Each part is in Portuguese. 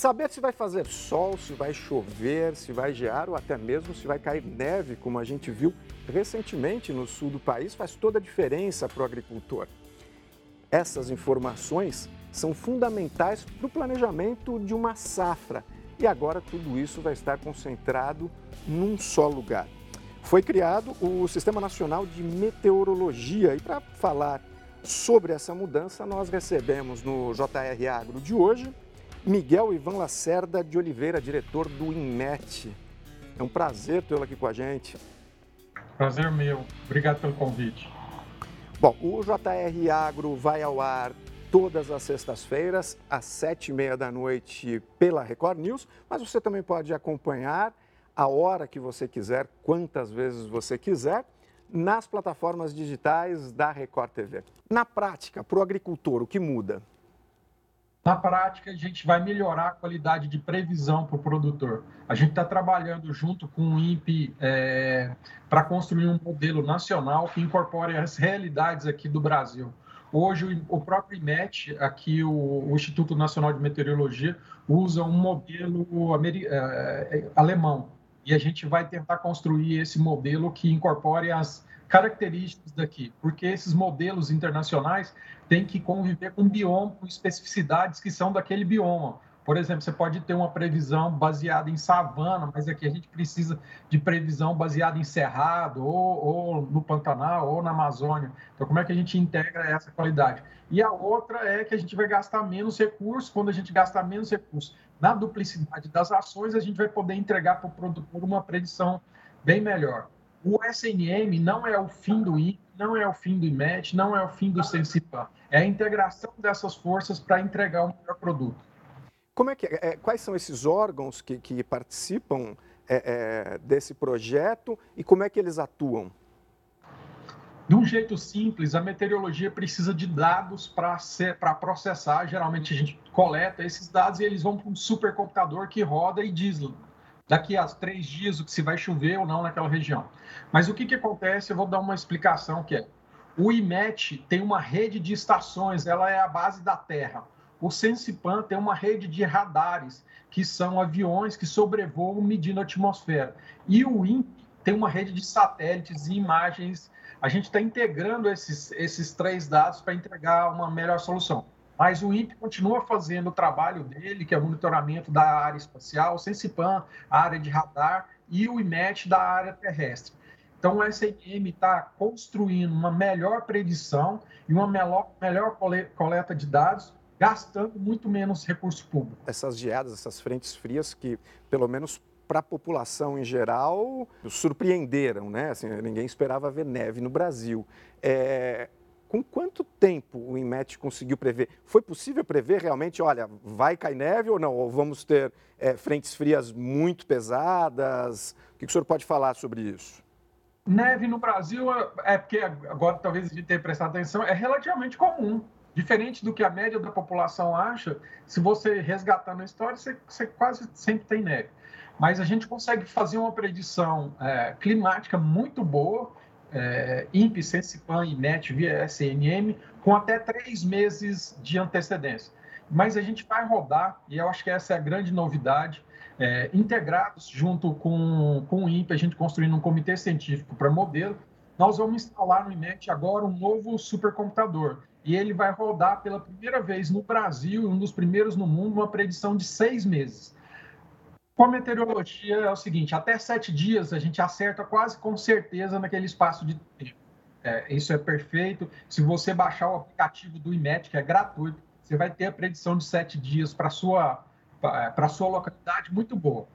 Saber se vai fazer sol, se vai chover, se vai gear ou até mesmo se vai cair neve, como a gente viu recentemente no sul do país, faz toda a diferença para o agricultor. Essas informações são fundamentais para o planejamento de uma safra e agora tudo isso vai estar concentrado num só lugar. Foi criado o Sistema Nacional de Meteorologia e para falar sobre essa mudança nós recebemos no JR Agro de hoje Miguel Ivan Lacerda de Oliveira, diretor do INMET. É um prazer tê-lo aqui com a gente. Prazer meu. Obrigado pelo convite. Bom, o JR Agro vai ao ar todas as sextas-feiras, às sete e meia da noite, pela Record News, mas você também pode acompanhar a hora que você quiser, quantas vezes você quiser, nas plataformas digitais da Record TV. Na prática, para o agricultor, o que muda? Na prática, a gente vai melhorar a qualidade de previsão para o produtor. A gente está trabalhando junto com o INPE é, para construir um modelo nacional que incorpore as realidades aqui do Brasil. Hoje, o próprio IMET, aqui o, Instituto Nacional de Meteorologia, usa um modelo é, alemão. E a gente vai tentar construir esse modelo que incorpore as características daqui, porque esses modelos internacionais têm que conviver com bioma, com especificidades que são daquele bioma. Por exemplo, você pode ter uma previsão baseada em savana, mas aqui a gente precisa de previsão baseada em cerrado, ou, ou, no Pantanal, ou na Amazônia. Então, como é que a gente integra essa qualidade? E a outra é que a gente vai gastar menos recursos. Quando a gente gastar menos recursos na duplicidade das ações, a gente vai poder entregar para o produtor uma predição bem melhor. O SNM não é o fim do I, não é o fim do IMET, não é o fim do Sensipan. É a integração dessas forças para entregar um melhor produto. Como é que, é, quais são esses órgãos que, que participam é, é, desse projeto e como é que eles atuam? De um jeito simples, a meteorologia precisa de dados para processar. Geralmente a gente coleta esses dados e eles vão para um supercomputador que roda e diz daqui a três dias o que se vai chover ou não naquela região. Mas o que, que acontece? Eu vou dar uma explicação que é. O IMET tem uma rede de estações, ela é a base da Terra. O Sensipan tem uma rede de radares, que são aviões que sobrevoam medindo a atmosfera. E o INPE tem uma rede de satélites e imagens. A gente está integrando esses, esses três dados para entregar uma melhor solução. Mas o INPE continua fazendo o trabalho dele, que é o monitoramento da área espacial, o Sensipan, a área de radar, e o IMET da área terrestre. Então, o SNM está construindo uma melhor predição e uma melhor, melhor coleta de dados, gastando muito menos recurso público. Essas geadas, essas frentes frias que, pelo menos para a população em geral, surpreenderam, né? Assim, ninguém esperava ver neve no Brasil. É, com quanto tempo o INMET conseguiu prever? Foi possível prever realmente, olha, vai cair neve ou não? Ou vamos ter é, frentes frias muito pesadas? O que o senhor pode falar sobre isso? Neve no Brasil, é, é porque agora talvez a gente tenha prestado atenção, é relativamente comum. Diferente do que a média da população acha, se você resgatar na história, você, você quase sempre tem neve. Mas a gente consegue fazer uma predição é, climática muito boa é, INPE, Sensipan e NET via SNM com até três meses de antecedência. Mas a gente vai rodar, e eu acho que essa é a grande novidade, é, integrados junto com, com o INPE, a gente construindo um comitê científico para modelo, nós vamos instalar no INET agora um novo supercomputador. E ele vai rodar pela primeira vez no Brasil, um dos primeiros no mundo, uma predição de seis meses. Com meteorologia é o seguinte: até sete dias a gente acerta quase com certeza naquele espaço de tempo. É, isso é perfeito. Se você baixar o aplicativo do IMET, que é gratuito, você vai ter a predição de sete dias para sua para sua localidade muito boa.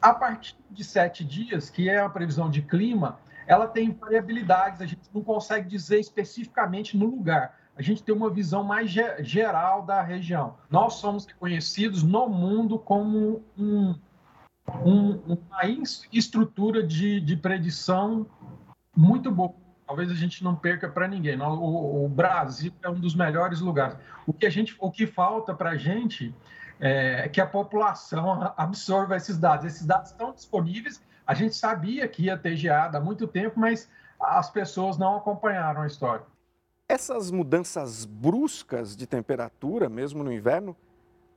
A partir de sete dias, que é a previsão de clima, ela tem variabilidades. A gente não consegue dizer especificamente no lugar. A gente tem uma visão mais geral da região. Nós somos reconhecidos no mundo como um um, uma estrutura de, de predição muito boa. Talvez a gente não perca para ninguém. O, o, Brasil é um dos melhores lugares. O que, a gente, o que falta para a gente é que a população absorva esses dados. Esses dados estão disponíveis. A gente sabia que ia ter geada há muito tempo, mas as pessoas não acompanharam a história. Essas mudanças bruscas de temperatura, mesmo no inverno,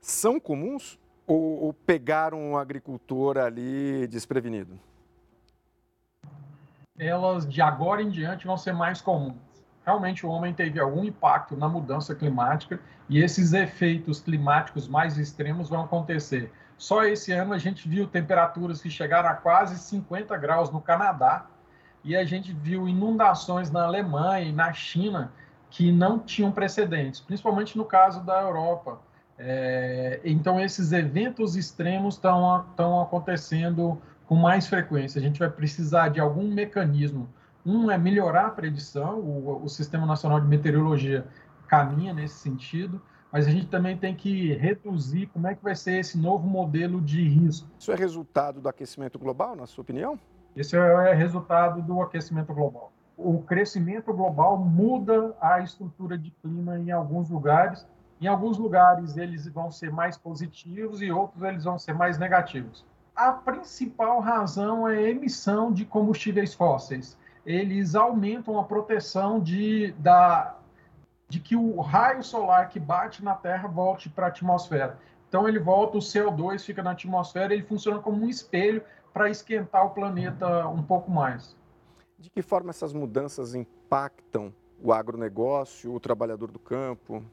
são comuns? Ou, ou pegaram um agricultor ali desprevenido? Elas, de agora em diante, vão ser mais comuns. Realmente, o homem teve algum impacto na mudança climática e esses efeitos climáticos mais extremos vão acontecer. Só esse ano a gente viu temperaturas que chegaram a quase 50 graus no Canadá e a gente viu inundações na Alemanha e na China que não tinham precedentes, principalmente no caso da Europa. É, então, esses eventos extremos estão acontecendo com mais frequência. A gente vai precisar de algum mecanismo. Um é melhorar a predição, o, o Sistema Nacional de Meteorologia caminha nesse sentido, mas a gente também tem que reduzir como é que vai ser esse novo modelo de risco. Isso é resultado do aquecimento global, na sua opinião? Esse é resultado do aquecimento global. O crescimento global muda a estrutura de clima em alguns lugares em alguns lugares eles vão ser mais positivos e outros eles vão ser mais negativos. A principal razão é a emissão de combustíveis fósseis. Eles aumentam a proteção de, da, de que o raio solar que bate na Terra volte para a atmosfera. Então ele volta, o CO2 fica na atmosfera, ele funciona como um espelho para esquentar o planeta um pouco mais. De que forma essas mudanças impactam o agronegócio, o trabalhador do campo?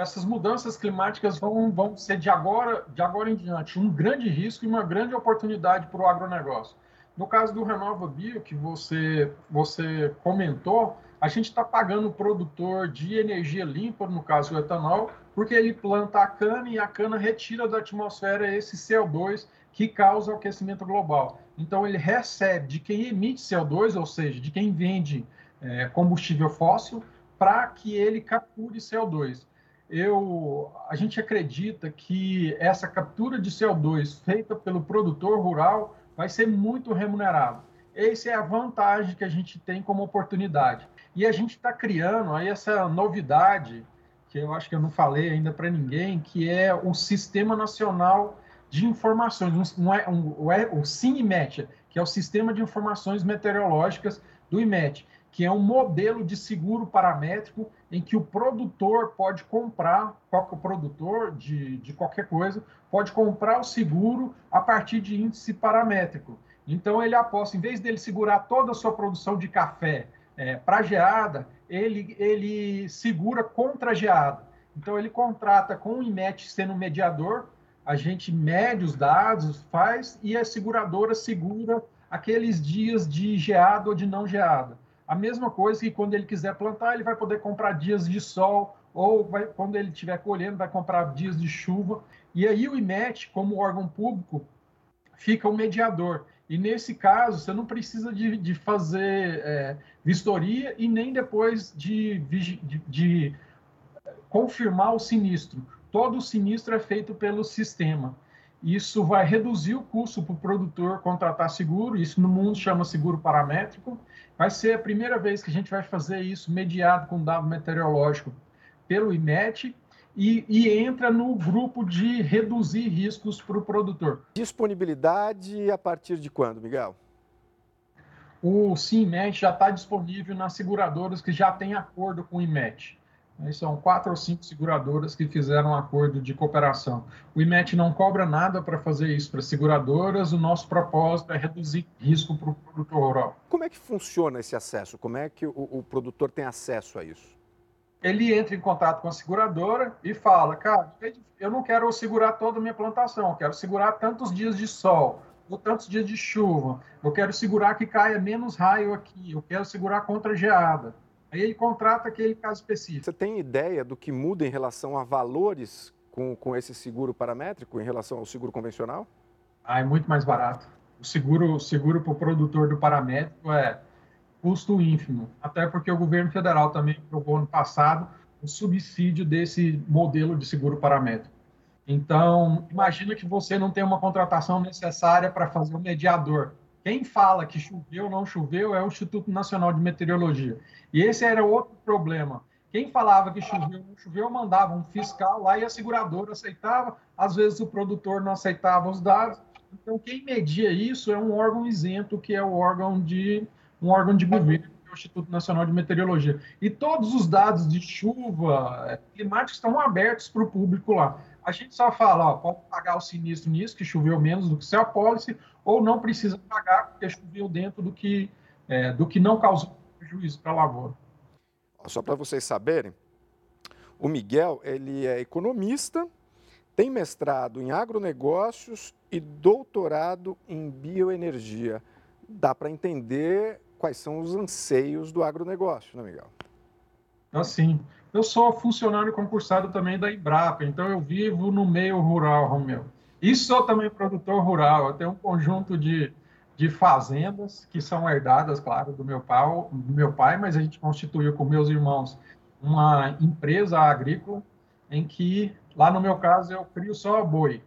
Essas mudanças climáticas vão, vão ser de agora, de agora em diante um grande risco e uma grande oportunidade para o agronegócio. No caso do Renova Bio, que você, você comentou, a gente está pagando o produtor de energia limpa, no caso o etanol, porque ele planta a cana e a cana retira da atmosfera esse CO2 que causa o aquecimento global. Então, ele recebe de quem emite CO2, ou seja, de quem vende é, combustível fóssil, para que ele capture CO2 eu, a gente acredita que essa captura de CO2 feita pelo produtor rural vai ser muito remunerado. Essa é a vantagem que a gente tem como oportunidade. E a gente está criando aí essa novidade, que eu acho que eu não falei ainda para ninguém, que é o Sistema Nacional de Informações, um, um, um, o CINIMET, que é o Sistema de Informações Meteorológicas do IMET que é um modelo de seguro paramétrico em que o produtor pode comprar, qualquer produtor de, de qualquer coisa, pode comprar o seguro a partir de índice paramétrico. Então, ele aposta, em vez dele segurar toda a sua produção de café é, para geada, ele, ele segura contra geada. Então, ele contrata com o IMET sendo mediador, a gente mede os dados, faz, e a seguradora segura aqueles dias de geada ou de não geada. A mesma coisa que quando ele quiser plantar, ele vai poder comprar dias de sol, ou vai, quando ele estiver colhendo, vai comprar dias de chuva. E aí o IMET, como órgão público, fica o mediador. E nesse caso, você não precisa de, de fazer é, vistoria e nem depois de, de, de confirmar o sinistro. Todo o sinistro é feito pelo sistema. Isso vai reduzir o custo para o produtor contratar seguro, isso no mundo chama seguro paramétrico, Vai ser a primeira vez que a gente vai fazer isso mediado com dado meteorológico pelo IMET e, e entra no grupo de reduzir riscos para o produtor. Disponibilidade a partir de quando, Miguel? O CIMET já está disponível nas seguradoras que já têm acordo com o IMET. São quatro ou cinco seguradoras que fizeram um acordo de cooperação. O IMET não cobra nada para fazer isso para seguradoras. O nosso propósito é reduzir risco para o produtor rural. Como é que funciona esse acesso? Como é que o, o, produtor tem acesso a isso? Ele entra em contato com a seguradora e fala: Cara, eu não quero segurar toda a minha plantação, eu quero segurar tantos dias de sol ou tantos dias de chuva, eu quero segurar que caia menos raio aqui, eu quero segurar contra geada. Aí ele contrata aquele caso específico. Você tem ideia do que muda em relação a valores com, com esse seguro paramétrico em relação ao seguro convencional? Ah, é muito mais barato. O seguro, o seguro para o produtor do paramétrico é custo ínfimo, até porque o governo federal também aprovou ano passado o subsídio desse modelo de seguro paramétrico. Então, imagina que você não tem uma contratação necessária para fazer o um mediador. Quem fala que choveu ou não choveu é o Instituto Nacional de Meteorologia. E esse era outro problema. Quem falava que choveu ou não choveu mandava um fiscal lá e a seguradora aceitava, às vezes o produtor não aceitava os dados. Então, quem media isso é um órgão isento, que é o órgão de um órgão de governo, é o Instituto Nacional de Meteorologia. E todos os dados de chuva, climáticos estão abertos para o público lá. A gente só fala, ó, pode pagar o sinistro nisso, que choveu menos do que seu apólice, ou não precisa pagar porque choveu dentro do que, é, do que não causou prejuízo para a lavoura. Só para vocês saberem, o Miguel, ele é economista, tem mestrado em agronegócios e doutorado em bioenergia. Dá para entender quais são os anseios do agronegócio, né, Miguel? Assim, eu sou funcionário concursado também da Embrapa, então eu vivo no meio rural, Romeu. E sou também produtor rural. Eu tenho um conjunto de, de fazendas que são herdadas, claro, do meu, pai, do meu pai, mas a gente constituiu com meus irmãos uma empresa agrícola em que, lá no meu caso, eu crio só boi.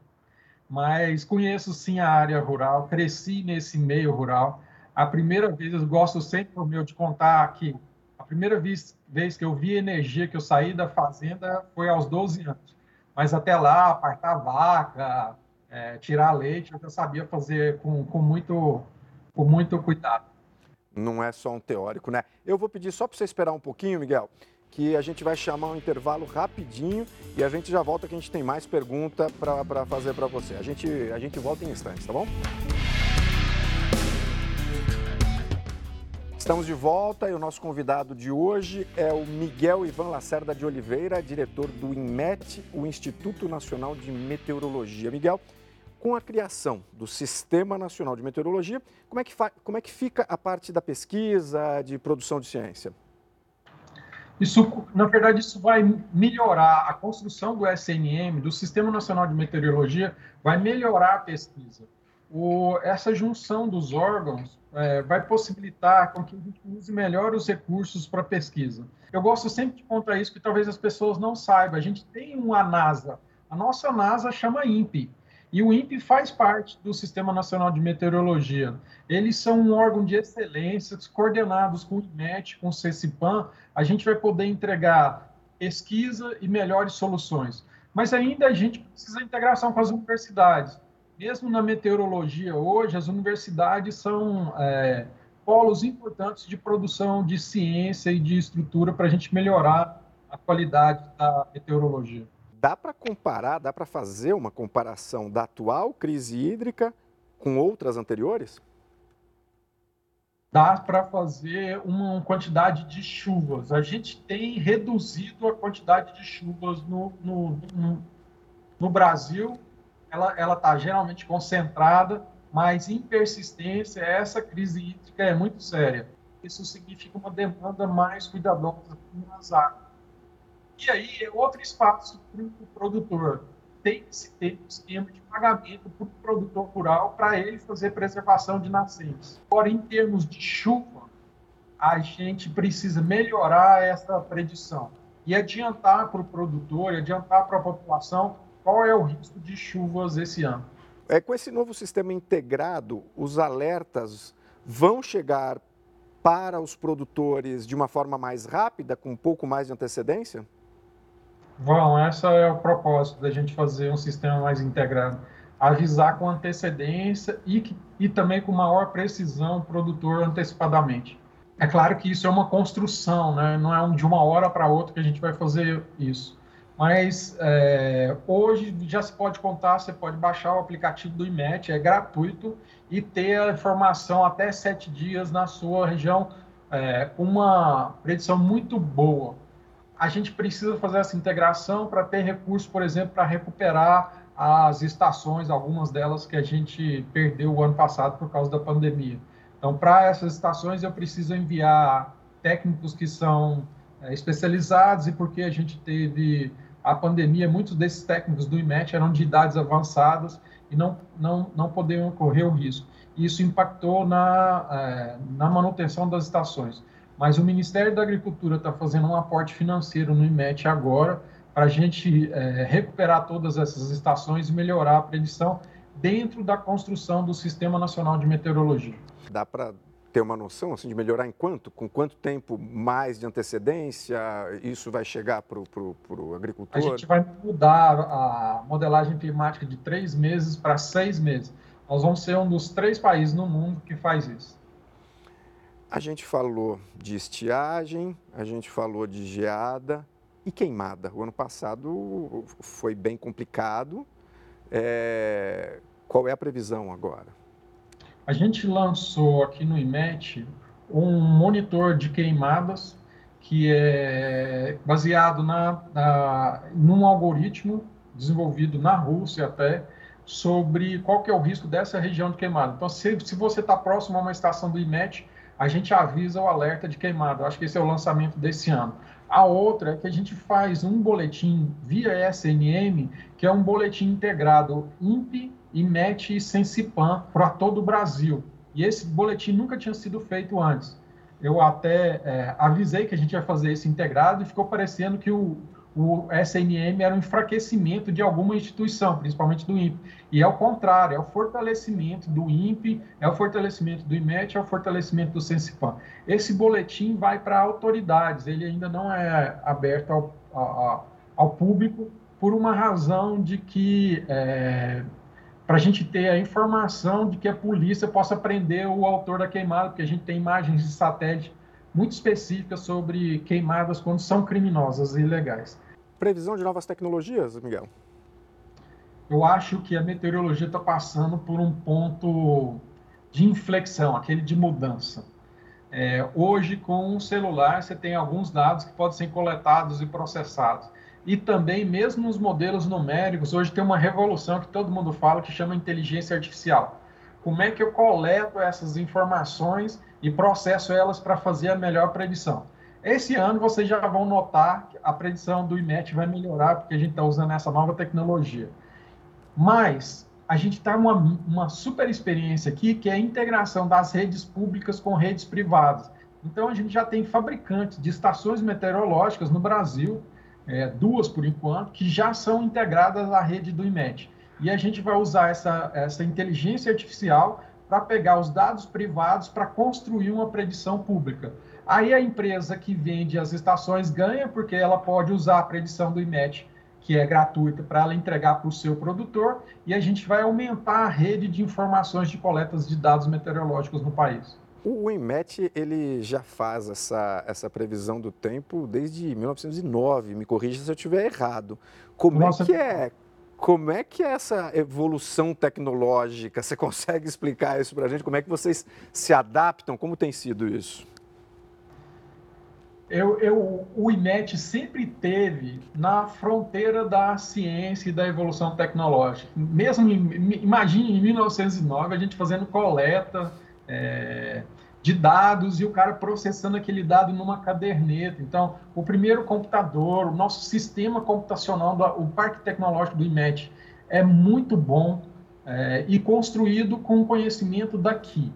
Mas conheço sim a área rural, cresci nesse meio rural. A primeira vez, eu gosto sempre, meu, de contar que a primeira vez, vez que eu vi energia, que eu saí da fazenda, foi aos 12 anos. Mas até lá, apartar vaca, é, tirar leite, eu já sabia fazer com, com, muito, com muito cuidado. Não é só um teórico, né? Eu vou pedir só para você esperar um pouquinho, Miguel, que a gente vai chamar um intervalo rapidinho e a gente já volta que a gente tem mais pergunta para fazer para você. A gente, a gente volta em instantes, tá bom? Estamos de volta e o nosso convidado de hoje é o Miguel Ivan Lacerda de Oliveira, diretor do INMET, o Instituto Nacional de Meteorologia. Miguel, com a criação do Sistema Nacional de Meteorologia, como é que, como é que fica a parte da pesquisa, de produção de ciência? Isso, na verdade, isso vai melhorar a construção do SNM, do Sistema Nacional de Meteorologia, vai melhorar a pesquisa. O, essa junção dos órgãos é, vai possibilitar com que a gente use melhor os recursos para pesquisa. Eu gosto sempre de contar isso, que talvez as pessoas não saibam. A gente tem uma NASA, a nossa NASA chama INPE, e o INPE faz parte do Sistema Nacional de Meteorologia. Eles são um órgão de excelência, coordenados com o IMET, com o CECIPAM, a gente vai poder entregar pesquisa e melhores soluções. Mas ainda a gente precisa de integração com as universidades mesmo na meteorologia hoje, as universidades são é, polos importantes de produção de ciência e de estrutura para a gente melhorar a qualidade da meteorologia. Dá para comparar, dá para fazer uma comparação da atual crise hídrica com outras anteriores? Dá para fazer uma quantidade de chuvas. A gente tem reduzido a quantidade de chuvas no, no, no, no Brasil ela está geralmente concentrada, mas em persistência, essa crise hídrica é muito séria. Isso significa uma demanda mais cuidadosa nas águas. E aí é outro espaço para o produtor. Tem que se ter um esquema de pagamento para o produtor rural para ele fazer preservação de nascentes. Agora, em termos de chuva, a gente precisa melhorar essa predição e adiantar para o produtor, adiantar para a população qual é o risco de chuvas esse ano. É, com esse novo sistema integrado, os alertas vão chegar para os produtores de uma forma mais rápida, com um pouco mais de antecedência? Vão, esse é o propósito da gente fazer um sistema mais integrado. Avisar com antecedência e, e também com maior precisão o produtor antecipadamente. É claro que isso é uma construção, né? não é de uma hora para outra que a gente vai fazer isso. Mas é, hoje já se pode contar, você pode baixar o aplicativo do IMET, é gratuito, e ter a informação até sete dias na sua região é, uma predição muito boa. A gente precisa fazer essa integração para ter recurso, por exemplo, para recuperar as estações, algumas delas que a gente perdeu o ano passado por causa da pandemia. Então, para essas estações, eu preciso enviar técnicos que são é, especializados e porque a gente teve a pandemia, muitos desses técnicos do IMET eram de idades avançadas e não, não, não poderiam correr o risco. Isso impactou na, é, na manutenção das estações. Mas o Ministério da Agricultura está fazendo um aporte financeiro no IMET agora para a gente é, recuperar todas essas estações e melhorar a predição dentro da construção do Sistema Nacional de Meteorologia. Dá para ter uma noção assim, de melhorar em quanto? Com quanto tempo mais de antecedência isso vai chegar para o agricultor? A gente vai mudar a modelagem climática de três meses para seis meses. Nós vamos ser um dos três países no mundo que faz isso. A gente falou de estiagem, a gente falou de geada, E queimada? O ano passado foi bem complicado. É... Qual é a previsão agora? A gente lançou aqui no IMET um monitor de queimadas que é baseado na, na, num algoritmo desenvolvido na Rússia até, sobre qual que é o risco dessa região de queimada. Então, se, se você está próximo a uma estação do IMET, a gente avisa o alerta de queimada. Eu acho que esse é o lançamento desse ano. A outra é que a gente faz um boletim via SNM, que é um boletim integrado INPE, E Sensipan para todo o Brasil. E esse boletim nunca tinha sido feito antes. Eu até é, avisei que a gente ia fazer esse integrado e ficou parecendo que o, o SNM era um enfraquecimento de alguma instituição, principalmente do INPE. E é o contrário, é o fortalecimento do INPE, é o fortalecimento do IMET, é o fortalecimento do Sensipan. Esse boletim vai para autoridades, ele ainda não é aberto ao, ao, ao público, por uma razão de que, é, para a gente ter a informação de que a polícia possa prender o autor da queimada, porque a gente tem imagens de satélite muito específicas sobre queimadas quando são criminosas e ilegais. Previsão de novas tecnologias, Miguel? Eu acho que a meteorologia está passando por um ponto de inflexão, aquele de mudança. É, hoje, com um celular, você tem alguns dados que podem ser coletados e processados. E também, mesmo nos modelos numéricos, hoje tem uma revolução que todo mundo fala que chama inteligência artificial. Como é que eu coleto essas informações e processo elas para fazer a melhor predição? Esse ano vocês já vão notar que a predição do IMET vai melhorar, porque a gente está usando essa nova tecnologia. Mas a gente está uma, uma super experiência aqui, que é a integração das redes públicas com redes privadas. Então a gente já tem fabricantes de estações meteorológicas no Brasil, é, duas por enquanto, que já são integradas à rede do IMET. E a gente vai usar essa, essa inteligência artificial para pegar os dados privados para construir uma predição pública. Aí a empresa que vende as estações ganha, porque ela pode usar a predição do IMET, que é gratuita, para ela entregar para o seu produtor, e a gente vai aumentar a rede de informações de coletas de dados meteorológicos no país. O IMET ele já faz essa, essa previsão do tempo desde 1909, me corrija se eu estiver errado. Como é Nossa, é que é? Como é que é essa evolução tecnológica? Você consegue explicar isso para a gente? Como é que vocês se adaptam? Como tem sido isso? eu, eu, o INET sempre teve na fronteira da ciência e da evolução tecnológica. Mesmo, imagine em 1909 a gente fazendo coleta é, de dados e o cara processando aquele dado numa caderneta. Então, o primeiro computador, o nosso sistema computacional, o parque tecnológico do IMET é muito bom é, e construído com conhecimento daqui.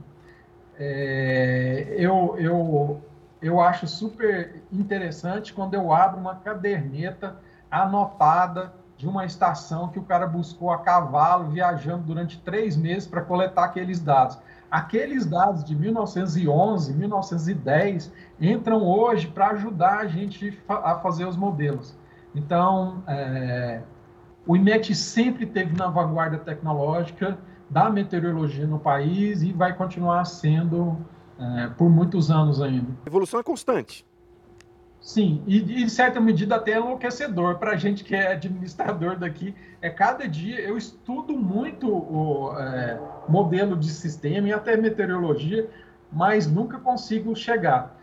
É, eu, eu eu acho super interessante quando eu abro uma caderneta anotada de uma estação que o cara buscou a cavalo, viajando durante três meses para coletar aqueles dados. Aqueles dados de 1911, 1910 entram hoje para ajudar a gente a fazer os modelos. Então, é, o IMET sempre teve na vanguarda tecnológica da meteorologia no país e vai continuar sendo é, por muitos anos ainda. A evolução é constante. Sim, e, em certa medida até é enlouquecedor para a gente que é administrador daqui. É cada dia eu estudo muito o é, modelo de sistema e até meteorologia, mas nunca consigo chegar.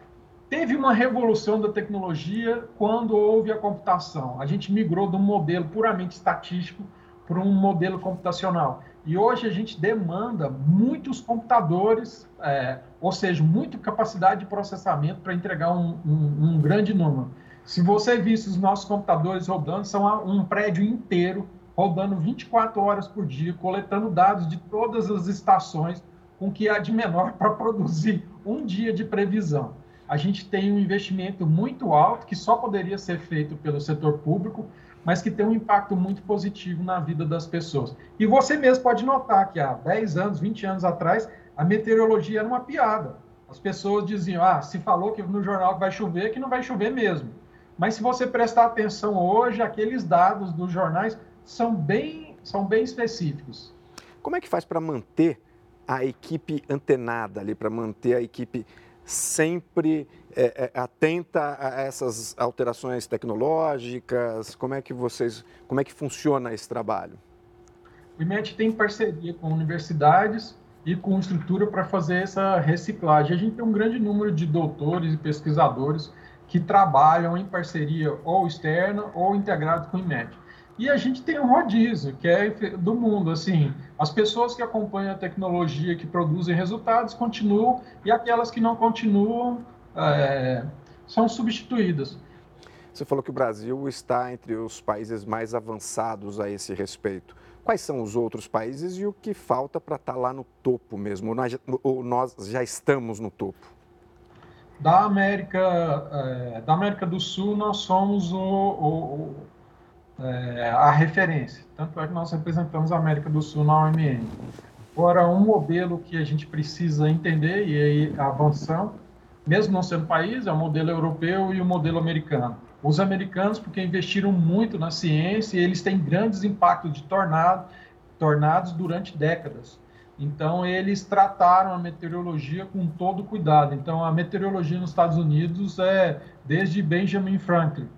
Teve uma revolução da tecnologia quando houve a computação. A gente migrou de um modelo puramente estatístico para um modelo computacional. E hoje a gente demanda muitos computadores, é, ou seja, muita capacidade de processamento para entregar um, um, um, grande número. Se você visse os nossos computadores rodando, são um prédio inteiro rodando 24 horas por dia, coletando dados de todas as estações, com que há de menor para produzir um dia de previsão. A gente tem um investimento muito alto que só poderia ser feito pelo setor público, mas que tem um impacto muito positivo na vida das pessoas. E você mesmo pode notar que há 10 anos, 20 anos atrás, a meteorologia era uma piada. As pessoas diziam: ah, se falou que no jornal que vai chover, que não vai chover mesmo. Mas se você prestar atenção hoje, aqueles dados dos jornais são bem, são bem específicos. Como é que faz para manter a equipe antenada ali, para manter a equipe sempre é, é, atenta a essas alterações tecnológicas? Como é que vocês, como é que funciona esse trabalho? O IMET tem parceria com universidades e com estrutura para fazer essa reciclagem. A gente tem um grande número de doutores e pesquisadores que trabalham em parceria ou externa ou integrado com o IMET. E a gente tem um rodízio, que é do mundo, assim, as pessoas que acompanham a tecnologia, que produzem resultados, continuam, e aquelas que não continuam é, são substituídas. Você falou que o Brasil está entre os países mais avançados a esse respeito. Quais são os outros países e o que falta para estar tá lá no topo mesmo? Ou nós, já estamos no topo? Da América, é, da América do Sul, nós somos o, o, é, a referência. Tanto é que nós representamos a América do Sul na OMN. Agora, um modelo que a gente precisa entender, e aí avançando, mesmo não sendo país, é o modelo europeu e o modelo americano. Os americanos, porque investiram muito na ciência, eles têm grandes impactos de tornado, tornados durante décadas. Então, eles trataram a meteorologia com todo cuidado. Então, a meteorologia nos Estados Unidos é desde Benjamin Franklin.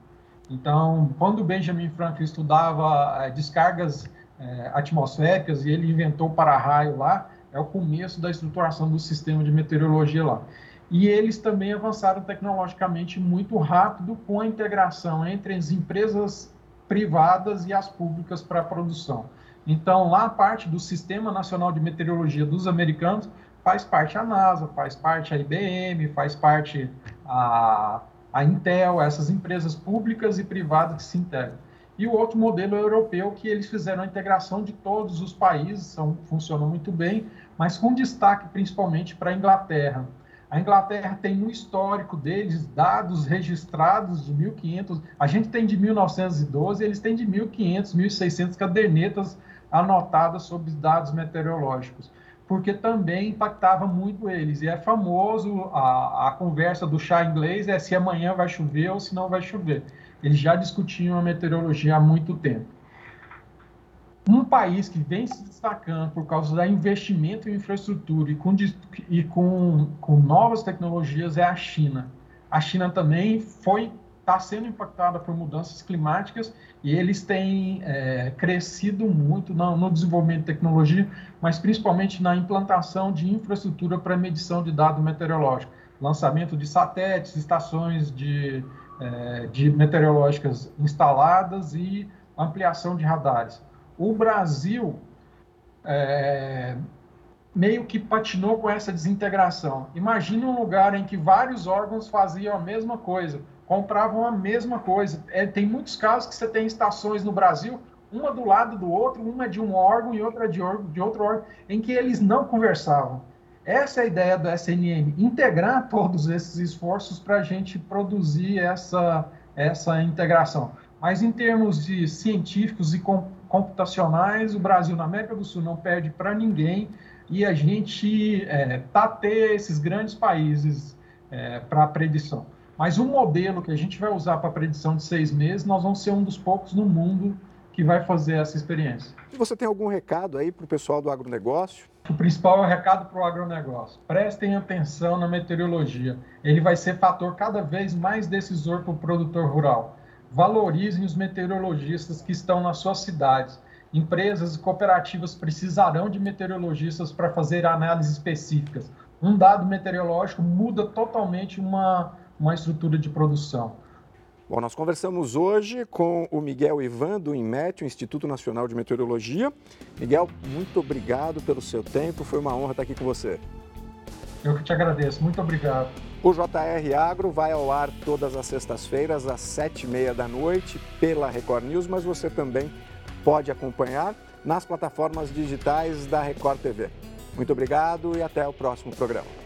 Então, quando Benjamin Franklin estudava é, descargas é, atmosféricas e ele inventou o para-raio lá, é o começo da estruturação do sistema de meteorologia lá. E eles também avançaram tecnologicamente muito rápido com a integração entre as empresas privadas e as públicas para a produção. Então, lá parte do Sistema Nacional de Meteorologia dos americanos faz parte a NASA, faz parte a IBM, faz parte a a Intel, essas empresas públicas e privadas que se integram. E o outro modelo europeu, que eles fizeram a integração de todos os países, são, funciona muito bem, mas com destaque principalmente para a Inglaterra. A Inglaterra tem no histórico deles dados registrados de 1500, a gente tem de 1912, eles têm de 1500, 1600 cadernetas anotadas sobre dados meteorológicos porque também impactava muito eles. E é famoso a, a conversa do chá inglês é se amanhã vai chover ou se não vai chover. Eles já discutiam a meteorologia há muito tempo. Um país que vem se destacando por causa do investimento em infraestrutura e com, e com, com novas tecnologias é a China. A China também foi está sendo impactada por mudanças climáticas e eles têm é, crescido muito no, no, desenvolvimento de tecnologia, mas principalmente na implantação de infraestrutura para medição de dados meteorológicos, lançamento de satélites, estações de, é, de meteorológicas instaladas e ampliação de radares. O Brasil é, meio que patinou com essa desintegração. Imagine um lugar em que vários órgãos faziam a mesma coisa compravam a mesma coisa. É, tem muitos casos que você tem estações no Brasil, uma do lado do outro, uma de um órgão e outra de, de outro órgão, em que eles não conversavam. Essa é a ideia do SNM, integrar todos esses esforços para a gente produzir essa, essa integração. Mas em termos de científicos e computacionais, o Brasil na América do Sul não perde para ninguém e a gente é, tateia esses grandes países é, para a predição. Mas o modelo que a gente vai usar para a predição de seis meses, nós vamos ser um dos poucos no mundo que vai fazer essa experiência. Você tem algum recado aí para o pessoal do agronegócio? O principal é o recado para o agronegócio. Prestem atenção na meteorologia. Ele vai ser fator cada vez mais decisor para o produtor rural. Valorizem os meteorologistas que estão nas suas cidades. Empresas e cooperativas precisarão de meteorologistas para fazer análises específicas. Um dado meteorológico muda totalmente uma, uma estrutura de produção. Bom, nós conversamos hoje com o Miguel Ivan, do INMET, o Instituto Nacional de Meteorologia. Miguel, muito obrigado pelo seu tempo, foi uma honra estar aqui com você. Eu que te agradeço, muito obrigado. O JR Agro vai ao ar todas as sextas-feiras, às sete e meia da noite, pela Record News, mas você também pode acompanhar nas plataformas digitais da Record TV. Muito obrigado e até o próximo programa.